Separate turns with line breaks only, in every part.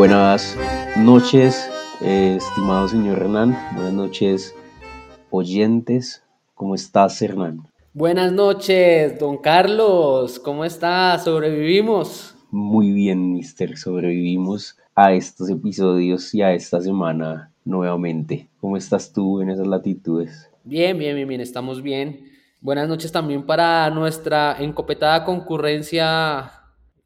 Buenas noches, eh, estimado señor Hernán. Buenas noches, oyentes. ¿Cómo estás, Hernán?
Buenas noches, don Carlos. ¿Cómo estás? ¿Sobrevivimos?
Muy bien, mister. Sobrevivimos a estos episodios y a esta semana nuevamente. ¿Cómo estás tú en esas latitudes?
Bien, bien, bien, bien. Estamos bien. Buenas noches también para nuestra encopetada concurrencia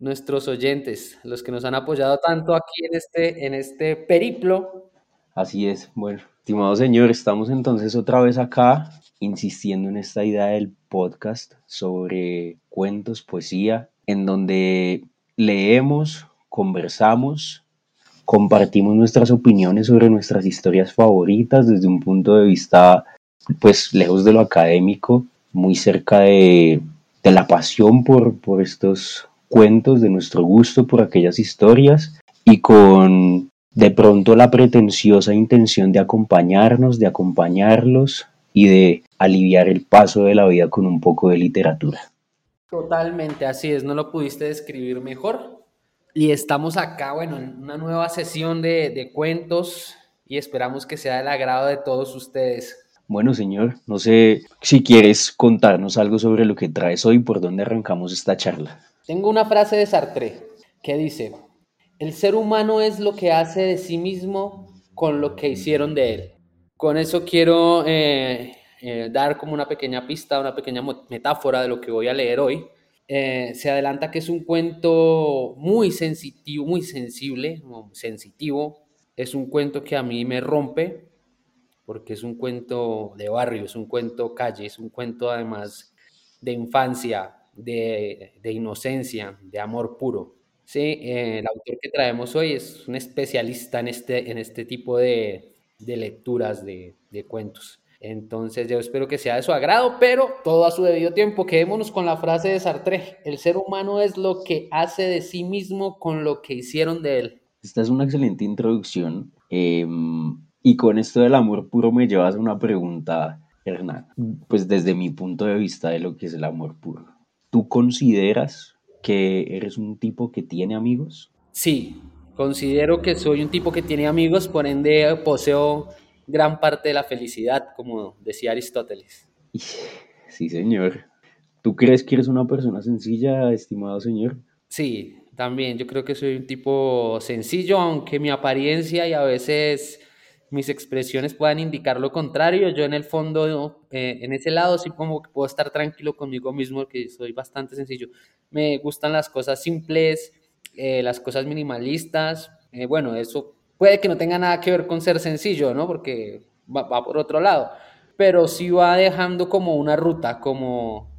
nuestros oyentes, los que nos han apoyado tanto aquí en este, en este periplo.
Así es. Bueno, estimado señor, estamos entonces otra vez acá insistiendo en esta idea del podcast sobre cuentos, poesía, en donde leemos, conversamos, compartimos nuestras opiniones sobre nuestras historias favoritas desde un punto de vista, pues, lejos de lo académico, muy cerca de, de la pasión por, por estos cuentos, de nuestro gusto por aquellas historias y con de pronto la pretenciosa intención de acompañarnos, de acompañarlos y de aliviar el paso de la vida con un poco de literatura.
Totalmente, así es, no lo pudiste describir mejor. Y estamos acá, bueno, en una nueva sesión de, de cuentos y esperamos que sea del agrado de todos ustedes.
Bueno, señor, no sé si quieres contarnos algo sobre lo que traes hoy, por dónde arrancamos esta charla.
Tengo una frase de Sartre que dice, el ser humano es lo que hace de sí mismo con lo que hicieron de él. Con eso quiero eh, eh, dar como una pequeña pista, una pequeña metáfora de lo que voy a leer hoy. Eh, se adelanta que es un cuento muy sensitivo, muy sensible, sensitivo. Es un cuento que a mí me rompe, porque es un cuento de barrio, es un cuento calle, es un cuento además de infancia, de, inocencia, de amor puro. Sí, eh, el autor que traemos hoy es un especialista en este, en este tipo de, lecturas de, cuentos. Entonces yo espero que sea de su agrado, pero todo a su debido tiempo. Quedémonos con la frase de Sartre, el ser humano es lo que hace de sí mismo con lo que hicieron de él.
Esta es una excelente introducción em, y con esto del amor puro me llevas a una pregunta, Hernán, pues desde mi punto de vista de lo que es el amor puro. ¿Tú consideras que eres un tipo que tiene amigos?
Sí, considero que soy un tipo que tiene amigos, por ende poseo gran parte de la felicidad, como decía Aristóteles.
Sí, señor. ¿Tú crees que eres una persona sencilla, estimado señor?
Sí, también. Yo creo que soy un tipo sencillo, aunque mi apariencia y a veces mis expresiones puedan indicar lo contrario. Yo en el fondo, eh, en ese lado, sí como que puedo estar tranquilo conmigo mismo, que soy bastante sencillo. Me gustan las cosas simples, eh, las cosas minimalistas. Eh, bueno, eso puede que no tenga nada que ver con ser sencillo, ¿no? Porque va, va por otro lado. Pero sí va dejando como una ruta, como...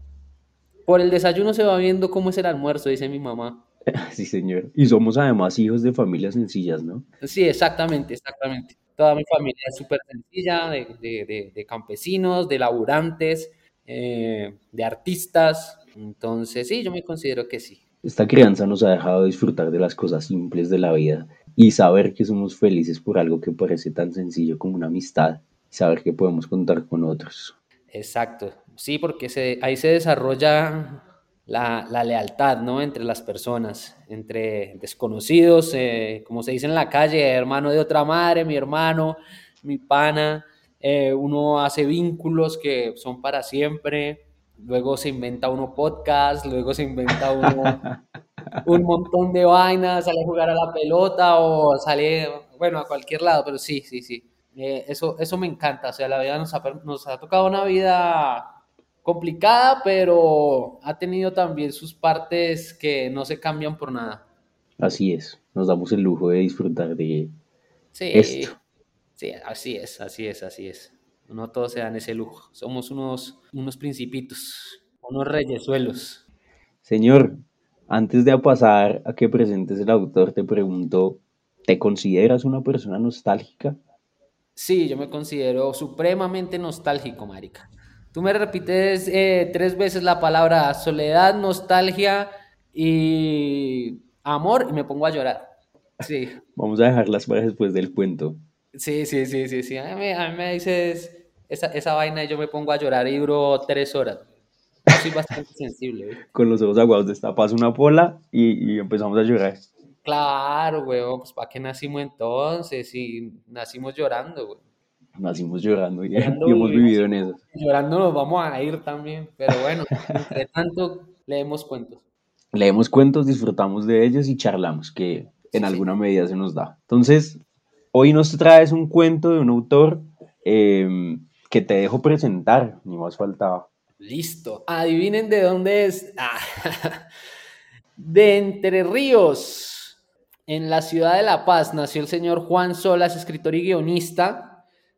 Por el desayuno se va viendo cómo es el almuerzo, dice mi mamá.
Sí, señor. Y somos además hijos de familias sencillas, ¿no?
Sí, exactamente, exactamente. Toda mi familia es súper sencilla, de, campesinos, de laburantes, eh, de artistas. Entonces, sí, yo me considero que sí.
Esta crianza nos ha dejado disfrutar de las cosas simples de la vida y saber que somos felices por algo que parece tan sencillo como una amistad y saber que podemos contar con otros.
Exacto, sí, porque se, ahí se desarrolla la, lealtad, ¿no? Entre las personas, entre desconocidos, eh, como se dice en la calle, hermano de otra madre, mi hermano, mi pana, eh, uno hace vínculos que son para siempre, luego se inventa uno podcast, luego se inventa uno un montón de vainas, sale a jugar a la pelota o sale, bueno, a cualquier lado, pero sí, sí, sí. Eh, eso, eso me encanta, o sea, la vida nos ha, nos ha tocado una vida complicada, pero ha tenido también sus partes que no se cambian por nada.
Así es, nos damos el lujo de disfrutar de
sí, esto. Sí, así es, así es, así es. No todos se dan ese lujo. Somos unos, unos principitos, unos reyesuelos.
Señor, antes de pasar a que presentes el autor, te pregunto, ¿te consideras una persona nostálgica?
Sí, yo me considero supremamente nostálgico, marica. Tú me repites eh, tres veces la palabra soledad, nostalgia y amor y me pongo a llorar. Sí.
Vamos a dejarlas para después del cuento.
Sí, sí, sí, sí, sí. A mí, me dices esa, esa, vaina y yo me pongo a llorar y duro tres horas. soy bastante sensible.
Con los ojos aguados destapas una pola y, y empezamos a llorar.
Claro, weón, pues ¿para qué nacimos entonces? Y nacimos llorando, güey.
Nacimos llorando y, y hemos vivido en eso.
Llorando nos vamos a ir también, pero bueno, entre tanto leemos cuentos.
Leemos cuentos, disfrutamos de ellos y charlamos, que en
Sí, sí.
alguna medida se nos da. Entonces, hoy nos traes un cuento de un autor eh, que te dejo presentar, ni más faltaba.
Listo. Adivinen de dónde es. Ah, de Entre Ríos, en la ciudad de La Paz, nació el señor Juan Solas, escritor y guionista.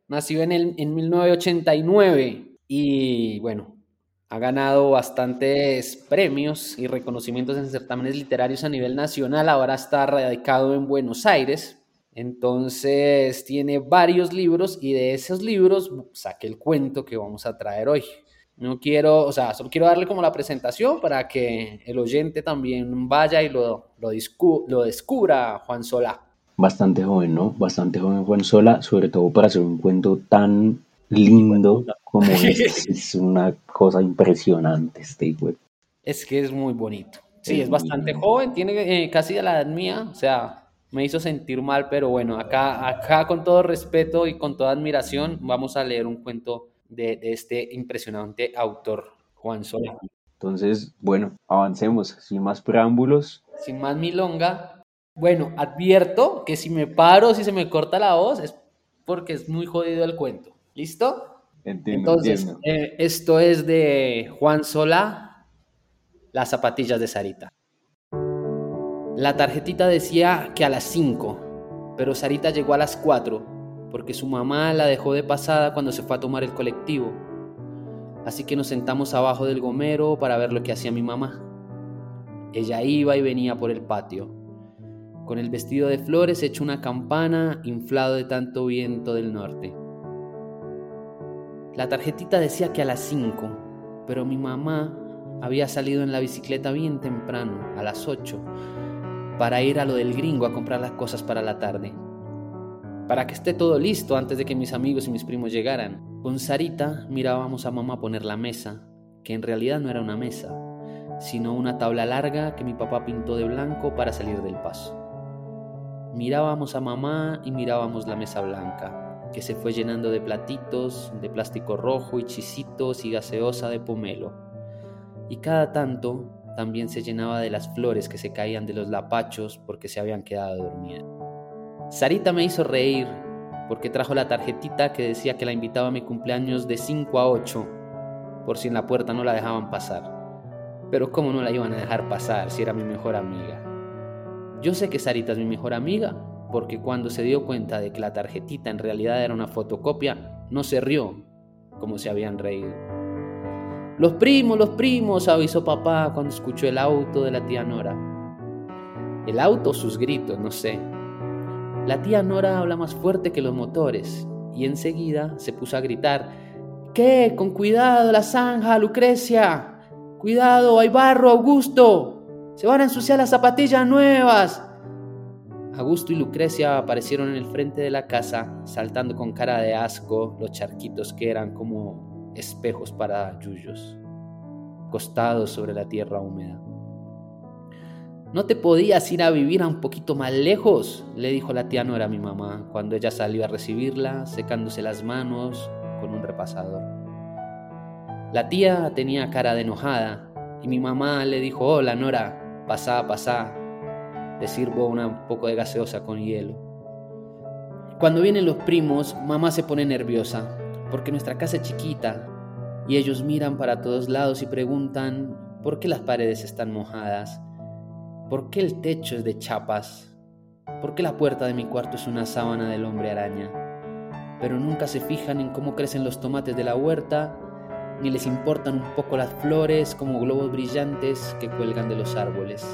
Nació en, el, en 1989 y bueno, ha ganado bastantes premios y reconocimientos en certámenes literarios a nivel nacional. Ahora está radicado en Buenos Aires. Entonces tiene varios libros y de esos libros saqué el cuento que vamos a traer hoy. No quiero, o sea, solo quiero darle como la presentación para que el oyente también vaya y lo, lo, lo descubra, Juan Solá.
Bastante joven, ¿no? Bastante joven Juan Sola, sobre todo para hacer un cuento tan lindo como este. Es una cosa impresionante este web.
Es que es muy bonito. Sí,
Es
es bastante
bonito.
joven, tiene eh, casi a la edad mía, o sea, me hizo sentir mal, pero bueno, acá, acá con todo respeto y con toda admiración vamos a leer un cuento de, de este impresionante autor, Juan Solá.
Entonces, bueno, avancemos, sin más preámbulos.
Sin más milonga, bueno, advierto que si me paro, si se me corta la voz, es porque es muy jodido el cuento. ¿Listo?
Entiendo,
Entonces,
entiendo.
eh, esto es de Juan Solá, Las zapatillas de Sarita. La tarjetita decía que a las 5, pero Sarita llegó a las 4 porque su mamá la dejó de pasada cuando se fue a tomar el colectivo. Así que nos sentamos abajo del gomero para ver lo que hacía mi mamá. Ella iba y venía por el patio, con el vestido de flores hecho una campana inflado de tanto viento del norte. La tarjetita decía que a las 5, pero mi mamá había salido en la bicicleta bien temprano, a las 8, para ir a lo del gringo a comprar las cosas para la tarde. Para que esté todo listo antes de que mis amigos y mis primos llegaran. Con Sarita mirábamos a mamá poner la mesa, que en realidad no era una mesa, sino una tabla larga que mi papá pintó de blanco para salir del paso. Mirábamos a mamá y mirábamos la mesa blanca, que se fue llenando de platitos, de plástico rojo y chisitos y gaseosa de pomelo. Y cada tanto también se llenaba de las flores que se caían de los lapachos porque se habían quedado dormidas. Sarita me hizo reír porque trajo la tarjetita que decía que la invitaba a mi cumpleaños de 5 a 8, por si en la puerta no la dejaban pasar. Pero cómo no la iban a dejar pasar si era mi mejor amiga. Yo sé que Sarita es mi mejor amiga, porque cuando se dio cuenta de que la tarjetita en realidad era una fotocopia, no se rió, como se habían reído. Los primos, los primos, avisó papá cuando escuchó el auto de la tía Nora. El auto sus gritos, no sé. La tía Nora habla más fuerte que los motores y enseguida se puso a gritar, ¿Qué? Con cuidado, la zanja, Lucrecia. Cuidado, hay barro, Augusto. Se van a ensuciar las zapatillas nuevas. Augusto y Lucrecia aparecieron en el frente de la casa, saltando con cara de asco los charquitos que eran como espejos para yuyos, costados sobre la tierra húmeda. ¿No te podías ir a vivir a un poquito más lejos? le dijo la tía Nora a mi mamá cuando ella salió a recibirla, secándose las manos con un repasador. La tía tenía cara de enojada y mi mamá le dijo, hola Nora, pasá, pasá, te sirvo un poco de gaseosa con hielo. Cuando vienen los primos, mamá se pone nerviosa, porque nuestra casa es chiquita y ellos miran para todos lados y preguntan por qué las paredes están mojadas, por qué el techo es de chapas, por qué la puerta de mi cuarto es una sábana del hombre araña. Pero nunca se fijan en cómo crecen los tomates de la huerta, ni les importan un poco las flores como globos brillantes que cuelgan de los árboles.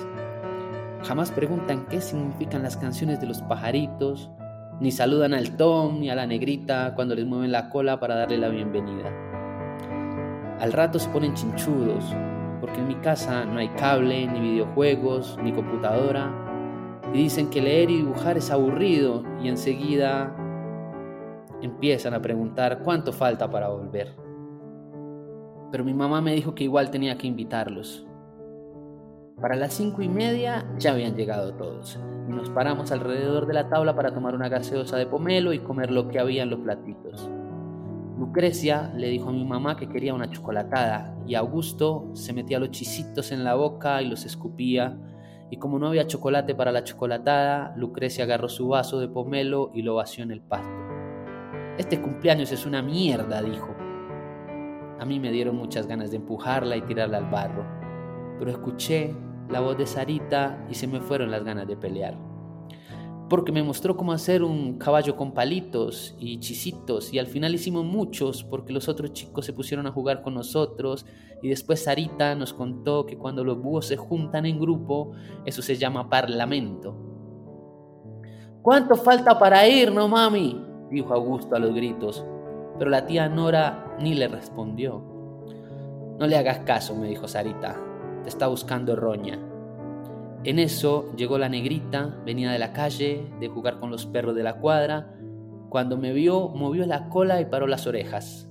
Jamás preguntan qué significan las canciones de los pajaritos, ni saludan al Tom ni a la negrita cuando les mueven la cola para darle la bienvenida. Al rato se ponen chinchudos, porque en mi casa no hay cable, ni videojuegos, ni computadora, y dicen que leer y dibujar es aburrido, y enseguida empiezan a preguntar cuánto falta para volver. Pero mi mamá me dijo que igual tenía que invitarlos. Para las cinco y media ya habían llegado todos y nos paramos alrededor de la tabla para tomar una gaseosa de pomelo y comer lo que había en los platitos. Lucrecia le dijo a mi mamá que quería una chocolatada y Augusto se metía los chisitos en la boca y los escupía y como no había chocolate para la chocolatada, Lucrecia agarró su vaso de pomelo y lo vació en el pasto. Este cumpleaños es una mierda, dijo. A mí me dieron muchas ganas de empujarla y tirarla al barro, pero escuché la voz de Sarita y se me fueron las ganas de pelear. Porque me mostró cómo hacer un caballo con palitos y chisitos y al final hicimos muchos porque los otros chicos se pusieron a jugar con nosotros y después Sarita nos contó que cuando los búhos se juntan en grupo, eso se llama parlamento. ¿Cuánto falta para ir, no mami? dijo Augusto a los gritos, pero la tía Nora ni le respondió. No le hagas caso, me dijo Sarita, te está buscando roña. En eso llegó la negrita, venía de la calle, de jugar con los perros de la cuadra. Cuando me vio, movió la cola y paró las orejas,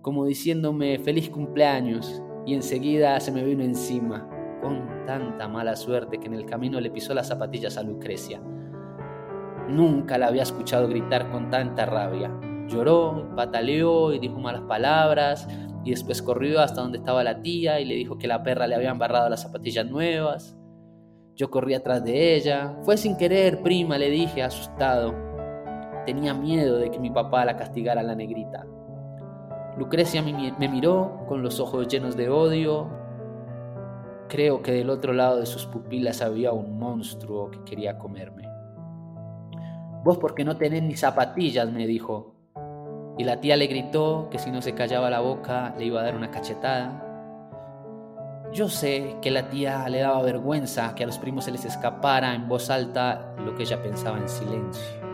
como diciéndome feliz cumpleaños, y enseguida se me vino encima, con tanta mala suerte que en el camino le pisó las zapatillas a Lucrecia. Nunca la había escuchado gritar con tanta rabia. Lloró, pataleó y dijo malas palabras, y después corrió hasta donde estaba la tía y le dijo que la perra le había embarrado las zapatillas nuevas. Yo corrí atrás de ella. Fue sin querer, prima, le dije, asustado. Tenía miedo de que mi papá la castigara a la negrita. Lucrecia me miró con los ojos llenos de odio. Creo que del otro lado de sus pupilas había un monstruo que quería comerme. Vos porque no tenés ni zapatillas, me dijo y la tía le gritó que si no se callaba la boca le iba a dar una cachetada. Yo sé que la tía le daba vergüenza que a los primos se les escapara en voz alta lo que ella pensaba en silencio.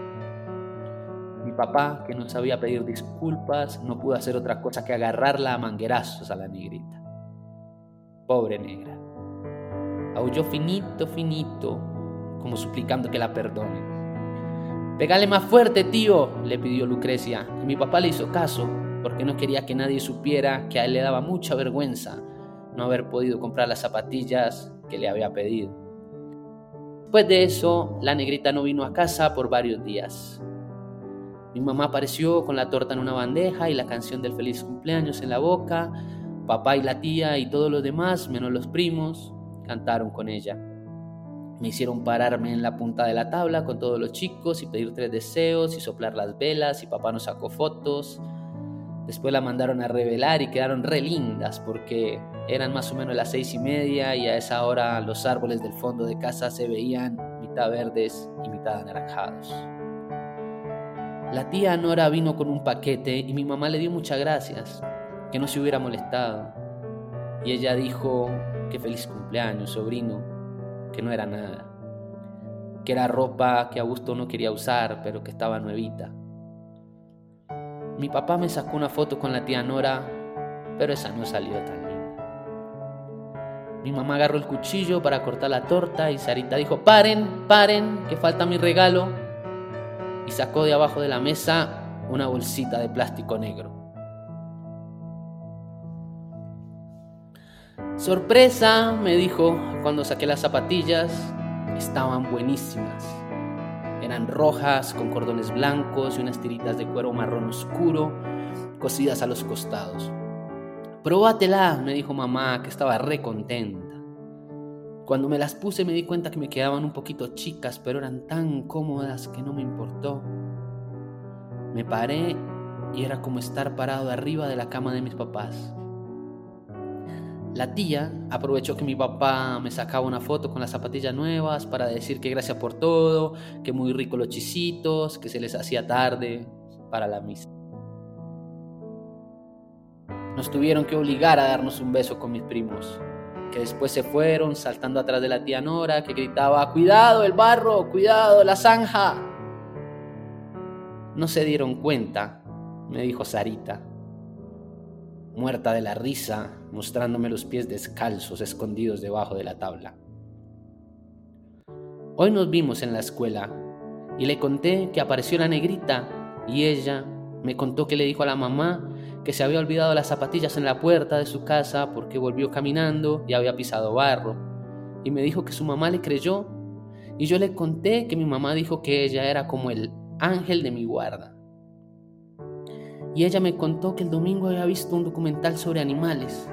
Mi papá, que no sabía pedir disculpas, no pudo hacer otra cosa que agarrarla a manguerazos a la negrita. Pobre negra. Aulló finito, finito, como suplicando que la perdonen. Pégale más fuerte, tío, le pidió Lucrecia, y mi papá le hizo caso, porque no quería que nadie supiera que a él le daba mucha vergüenza no haber podido comprar las zapatillas que le había pedido. Después de eso, la negrita no vino a casa por varios días. Mi mamá apareció con la torta en una bandeja y la canción del feliz cumpleaños en la boca. Papá y la tía y todos los demás, menos los primos, cantaron con ella. Me hicieron pararme en la punta de la tabla con todos los chicos y pedir tres deseos y soplar las velas y papá nos sacó fotos. Después la mandaron a revelar y quedaron re lindas porque eran más o menos las seis y media y a esa hora los árboles del fondo de casa se veían mitad verdes y mitad anaranjados. La tía Nora vino con un paquete y mi mamá le dio muchas gracias, que no se hubiera molestado. Y ella dijo que feliz cumpleaños, sobrino, que no era nada, que era ropa que Augusto no quería usar, pero que estaba nuevita. Mi papá me sacó una foto con la tía Nora, pero esa no salió tan linda. Mi mamá agarró el cuchillo para cortar la torta y Sarita dijo, paren, paren, que falta mi regalo. Y sacó de abajo de la mesa una bolsita de plástico negro. Sorpresa, me dijo cuando saqué las zapatillas. Estaban buenísimas. Eran rojas con cordones blancos y unas tiritas de cuero marrón oscuro cosidas a los costados. Probátela, me dijo mamá, que estaba re contenta. Cuando me las puse me di cuenta que me quedaban un poquito chicas, pero eran tan cómodas que no me importó. Me paré y era como estar parado arriba de la cama de mis papás. La tía aprovechó que mi papá me sacaba una foto con las zapatillas nuevas para decir que gracias por todo, que muy rico los chisitos, que se les hacía tarde para la misa. Nos tuvieron que obligar a darnos un beso con mis primos, que después se fueron saltando atrás de la tía Nora, que gritaba, cuidado el barro, cuidado la zanja. No se dieron cuenta, me dijo Sarita, muerta de la risa, mostrándome los pies descalzos escondidos debajo de la tabla. Hoy nos vimos en la escuela y le conté que apareció la negrita y ella me contó que le dijo a la mamá que se había olvidado las zapatillas en la puerta de su casa porque volvió caminando y había pisado barro y me dijo que su mamá le creyó y yo le conté que mi mamá dijo que ella era como el ángel de mi guarda. Y ella me contó que el domingo había visto un documental sobre animales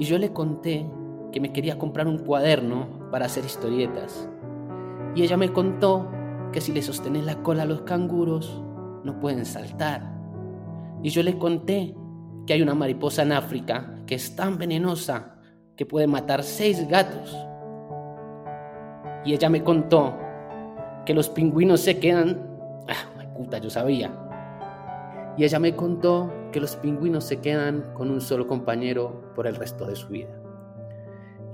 y yo le conté que me quería comprar un cuaderno para hacer historietas. Y ella me contó que si le sostenes la cola a los canguros, no pueden saltar. Y yo le conté que hay una mariposa en África que es tan venenosa que puede matar seis gatos. Y ella me contó que los pingüinos se quedan... Ah, puta, yo sabía. Y ella me contó que los pingüinos se quedan con un solo compañero por el resto de su vida.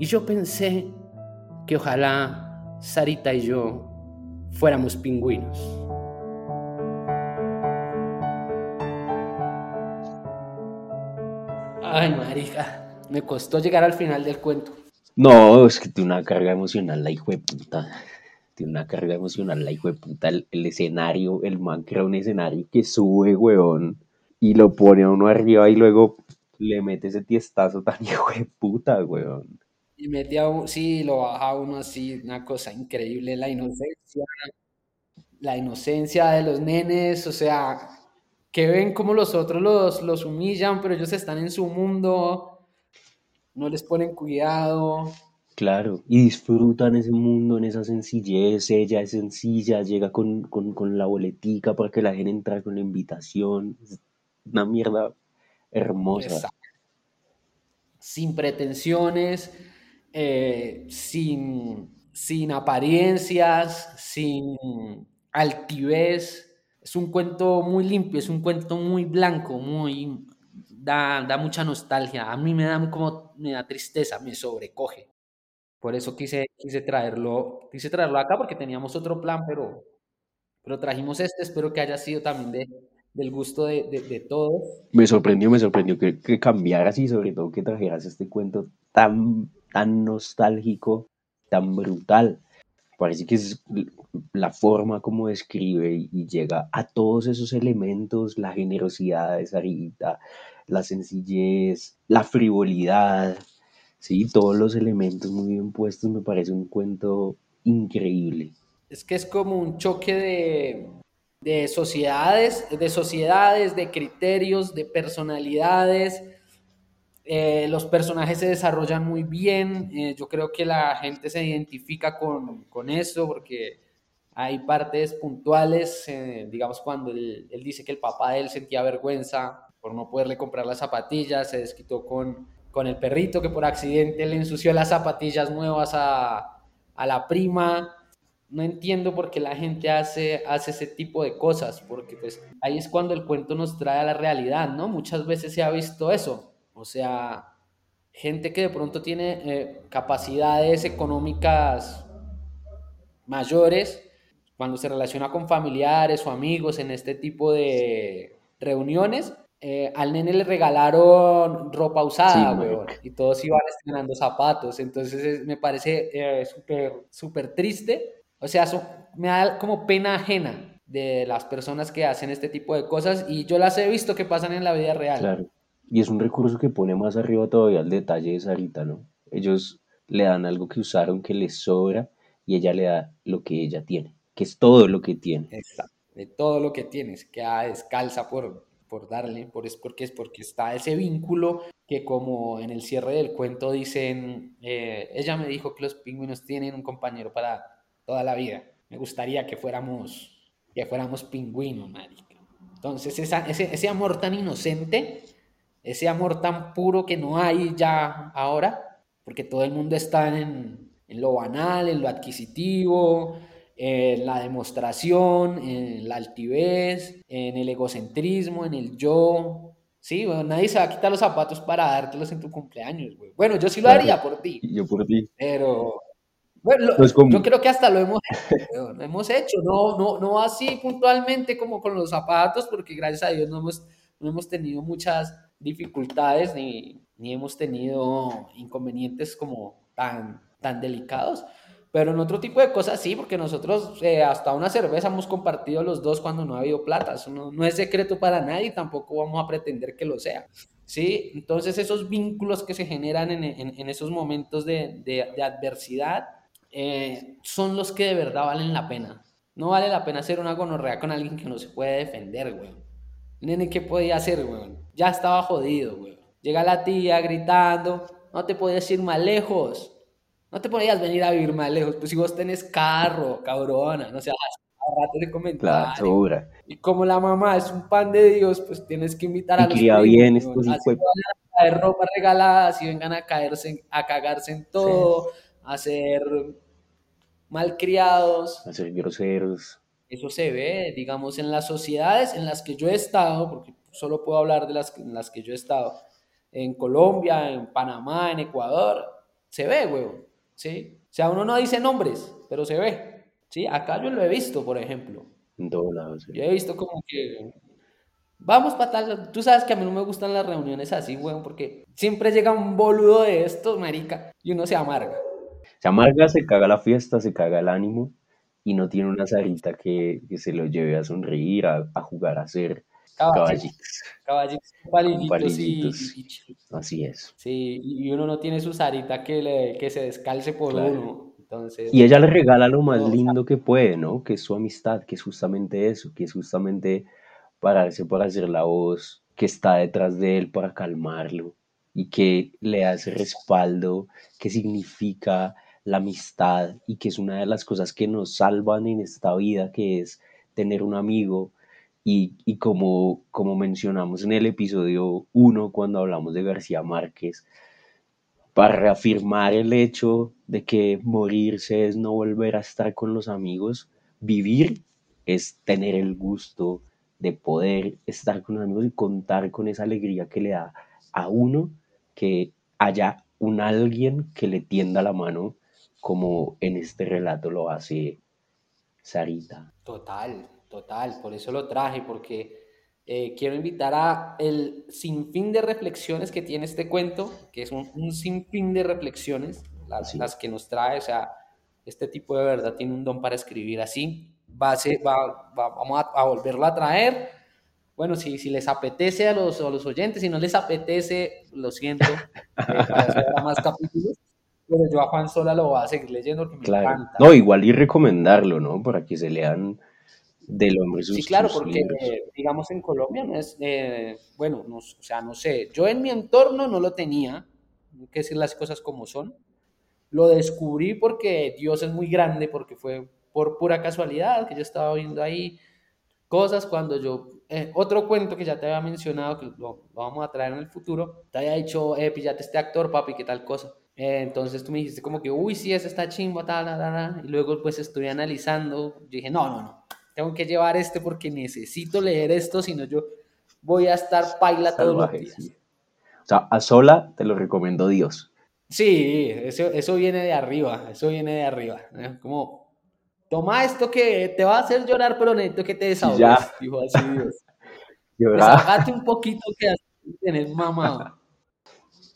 Y yo pensé que ojalá Sarita y yo fuéramos pingüinos. Ay, marica, me costó llegar al final del cuento.
No, es que tiene una carga emocional la hijo de puta. Tiene una carga emocional la hijo de puta. El, escenario, el man crea un escenario que sube, weón, y lo pone a uno arriba y luego le mete ese tiestazo tan hijo de puta, weón.
Y mete a uno, sí, lo baja a uno así, una cosa increíble, la inocencia, la inocencia de los nenes, o sea, que ven como los otros los, los humillan, pero ellos están en su mundo, no les ponen cuidado.
Claro, y disfrutan ese mundo en esa sencillez, ella es sencilla, llega con, con, la boletica para que la gente entre con la invitación, una mierda hermosa.
Sin pretensiones, eh, sin, sin apariencias, sin altivez, es un cuento muy limpio, es un cuento muy blanco, muy da, da mucha nostalgia. A mí me da como me da tristeza, me sobrecoge. Por eso quise, quise traerlo, quise traerlo acá porque teníamos otro plan, pero, pero trajimos este. Espero que haya sido también de, del gusto de, de, todos.
Me sorprendió, me sorprendió que, que cambiaras y sobre todo que trajeras este cuento tan, tan nostálgico, tan brutal. Parece que es la forma como describe y llega a todos esos elementos, la generosidad de Sarita, la sencillez, la frivolidad, sí, todos los elementos muy bien puestos, me parece un cuento increíble.
Es que es como un choque de, de sociedades, de sociedades, de criterios, de personalidades, eh, los personajes se desarrollan muy bien. Eh, yo creo que la gente se identifica con, con eso porque hay partes puntuales, eh, digamos cuando él, dice que el papá de él sentía vergüenza por no poderle comprar las zapatillas, se desquitó con, con el perrito que por accidente le ensució las zapatillas nuevas a, a la prima. No entiendo por qué la gente hace, hace ese tipo de cosas, porque pues ahí es cuando el cuento nos trae a la realidad, ¿no? Muchas veces se ha visto eso o sea, gente que de pronto tiene eh, capacidades económicas mayores, cuando se relaciona con familiares o amigos en este tipo de reuniones, eh, al nene le regalaron ropa usada, y todos iban estrenando zapatos. Entonces me parece eh, súper, súper triste. O sea, me da como pena ajena de las personas que hacen este tipo de cosas y yo las he visto que pasan en la vida real.
Claro. Y es un recurso que pone más arriba todavía el detalle de Sarita, ¿no? Ellos le dan algo que usaron que les sobra y ella le da lo que ella tiene, que es todo lo que tiene.
Exacto, de todo lo que tienes, queda descalza por, por darle, por, es porque es porque está ese vínculo que como en el cierre del cuento dicen, eh, ella me dijo que los pingüinos tienen un compañero para toda la vida. Me gustaría que fuéramos, que fuéramos pingüinos, marica. Entonces ese, ese amor tan inocente ese amor tan puro que no hay ya ahora, porque todo el mundo está en, lo banal, en lo adquisitivo, en la demostración, en la altivez, en el egocentrismo, en el yo. Sí, bueno, nadie se va a quitar los zapatos para dártelos en tu cumpleaños, güey. Bueno, yo sí lo haría por ti.
Yo por ti.
Pero, bueno, yo creo que hasta lo hemos hecho, lo hemos hecho, no, no, no así puntualmente como con los zapatos, porque gracias a Dios no hemos, no hemos tenido muchas dificultades ni, ni hemos tenido inconvenientes como tan, tan delicados. Pero en otro tipo de cosas sí, porque nosotros eh, hasta una cerveza hemos compartido los dos cuando no ha habido plata. Eso no, no, es secreto para nadie tampoco vamos a pretender que lo sea. ¿sí? Entonces esos vínculos que se generan en, esos momentos de, adversidad eh, son los que de verdad valen la pena. No vale la pena hacer una gonorrea con alguien que no se puede defender, güey. Nene, ¿qué podía hacer, güey? Ya estaba jodido, güey. Llega la tía gritando, no te podías ir más lejos. No te podías venir a vivir más lejos. Pues si vos tenés carro, cabrona, no seas rato de comentar.
Claro,
y como la mamá es un pan de Dios, pues tienes que invitar a los
primos, bien estos
a traer ropa regalada, si vengan a caerse, a cagarse en todo, a ser malcriados.
A ser groseros.
Eso se ve, digamos, en las sociedades en las que yo he estado, porque solo puedo hablar de las en las que yo he estado, en Colombia, en Panamá, en Ecuador, se ve, huevo, ¿sí? O sea, uno no dice nombres, pero se ve. Sí, acá yo lo he visto, por ejemplo.
En todos lados.
Yo he visto como que vamos para tal. Tú sabes que a mí no me gustan las reuniones así, weón, porque siempre llega un boludo de estos, marica, y uno se amarga.
Se amarga, se caga la fiesta, se caga el ánimo y no tiene una zarita que, se lo lleve a sonreír, a, jugar, a hacer caballitos.
Caballitos, palillitos, Y,
Así es.
Sí, y uno no tiene su zarita que, le, que se descalce por uno
y ella le regala lo más lindo que puede, ¿no? Que es su amistad, que es justamente eso, que es justamente pararse para hacer la voz que está detrás de él para calmarlo y que le hace respaldo, que significa la amistad y que es una de las cosas que nos salvan en esta vida, que es tener un amigo. Y, y como, como mencionamos en el episodio 1 cuando hablamos de García Márquez, para reafirmar el hecho de que morirse es no volver a estar con los amigos, vivir es tener el gusto de poder estar con los amigos y contar con esa alegría que le da a uno que haya un alguien que le tienda la mano como en este relato lo hace Sarita.
Total, total, por eso lo traje, porque eh, quiero invitar a el sinfín de reflexiones que tiene este cuento, que es un, un sinfín de reflexiones, las, las, que nos trae, o sea, este tipo de verdad tiene un don para escribir así. Va va, vamos a, volverlo a traer. Bueno, si, si les apetece a los, a los oyentes, si no les apetece, lo siento, eh, más capítulos. Pero yo a Juan Sola lo voy a seguir leyendo porque me encanta.
No, igual y recomendarlo, ¿no? Para que se lean del hombre
Sí, claro, porque digamos en Colombia no es, eh, bueno, no, o sea, no sé, yo en mi entorno no lo tenía, hay que decir las cosas como son. Lo descubrí porque Dios es muy grande, porque fue por pura casualidad que yo estaba viendo ahí cosas cuando yo, eh, otro cuento que ya te había mencionado, que lo, vamos a traer en el futuro, te había dicho, eh, pillate este actor, papi, qué tal cosa. Eh, entonces tú me dijiste como que, uy, sí, ese está chimbo, tal, tal, tal, y luego pues estuve analizando, yo dije, no, no, no, tengo que llevar este porque necesito leer esto, si no yo voy a estar paila todos los días.
O sea, a sola te lo recomiendo Dios.
Sí, eso, eso viene de arriba, eso viene de arriba. Como, toma esto que te va a hacer llorar, pero necesito que te desahogues, ya. dijo así Dios. Desahogate un poquito que tienes mamado.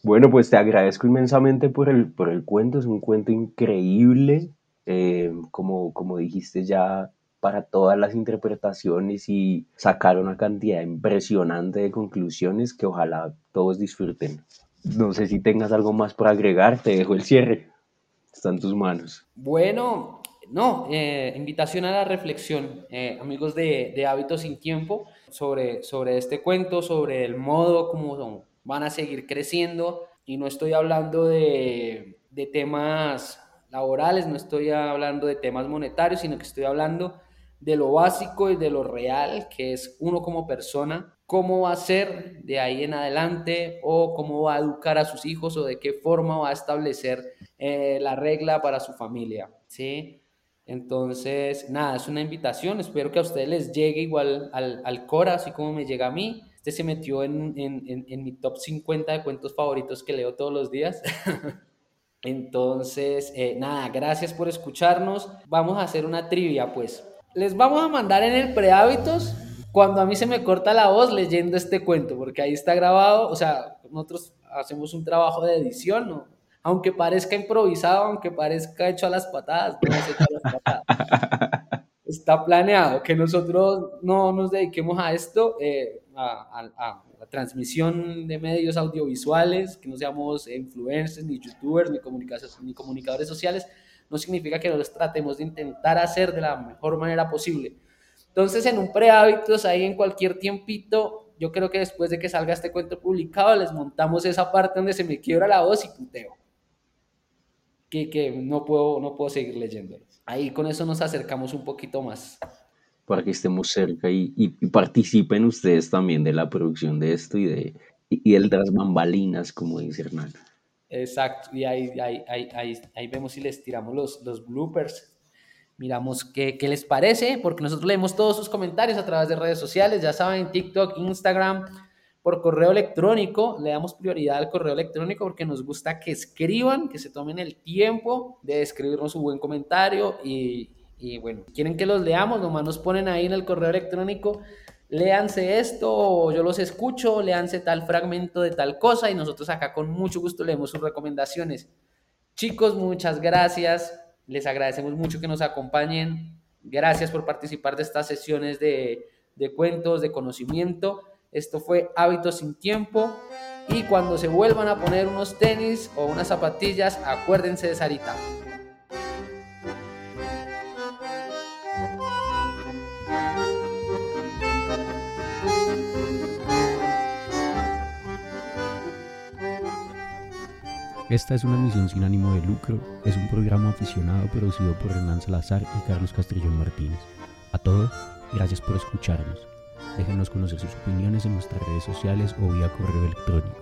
Bueno, pues te agradezco inmensamente por el, por el cuento, es un cuento increíble. Eh, como, como dijiste ya, para todas las interpretaciones y sacar una cantidad impresionante de conclusiones que ojalá todos disfruten. No sé si tengas algo más por agregar, te dejo el cierre. Está en tus manos.
Bueno, no, eh, invitación a la reflexión, eh, amigos de, de, Hábitos sin Tiempo, sobre, sobre este cuento, sobre el modo como van a seguir creciendo. Y no estoy hablando de, de temas laborales, no estoy hablando de temas monetarios, sino que estoy hablando de lo básico y de lo real, que es uno como persona, cómo va a ser de ahí en adelante o cómo va a educar a sus hijos o de qué forma va a establecer eh, la regla para su familia, ¿sí? Entonces, nada, es una invitación, espero que a ustedes les llegue igual al, al Cora, así como me llega a mí. Este se metió en, en, en mi top 50 de cuentos favoritos que leo todos los días. Entonces, eh, nada, gracias por escucharnos. Vamos a hacer una trivia, pues les vamos a mandar en el prehábitos cuando a mí se me corta la voz leyendo este cuento, porque ahí está grabado, o sea, nosotros hacemos un trabajo de edición, ¿no? aunque parezca improvisado, aunque parezca hecho a las patadas, no es hecho a las patadas. Está planeado que nosotros no nos dediquemos a esto, eh, a, transmisión de medios audiovisuales, que no seamos influencers, ni youtubers, ni, ni comunicadores sociales, no significa que no los tratemos de intentar hacer de la mejor manera posible. Entonces, en un prehábitos, ahí en cualquier tiempito, yo creo que después de que salga este cuento publicado, les montamos esa parte donde se me quiebra la voz y puteo. Que, que no, puedo, no puedo seguir leyendo. Ahí con eso nos acercamos un poquito más.
Para que estemos cerca y, y, participen ustedes también de la producción de esto y de, y, de las bambalinas, como dice Hernán.
Exacto, y ahí, ahí, ahí, ahí, vemos si les tiramos los, los bloopers. Miramos qué, qué, les parece, porque nosotros leemos todos sus comentarios a través de redes sociales, ya saben, TikTok, Instagram, por correo electrónico, le damos prioridad al correo electrónico porque nos gusta que escriban, que se tomen el tiempo de escribirnos un buen comentario y, y bueno, quieren que los leamos, nomás nos ponen ahí en el correo electrónico, léanse esto, yo los escucho, léanse tal fragmento de tal cosa y nosotros acá con mucho gusto leemos sus recomendaciones. Chicos, muchas gracias les agradecemos mucho que nos acompañen. Gracias por participar de estas sesiones de, de cuentos, de conocimiento. Esto fue Hábitos sin Tiempo. Y cuando se vuelvan a poner unos tenis o unas zapatillas, acuérdense de Sarita.
Esta es una misión sin ánimo de lucro, es un programa aficionado producido por Hernán Salazar y Carlos Castrillón Martínez. A todos, gracias por escucharnos. Déjenos conocer sus opiniones en nuestras redes sociales o vía correo electrónico.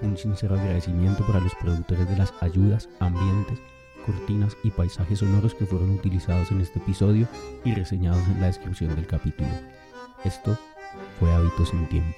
Un sincero agradecimiento para los productores de las ayudas, ambientes, cortinas y paisajes sonoros que fueron utilizados en este episodio y reseñados en la descripción del capítulo. Esto fue Hábitos sin Tiempo.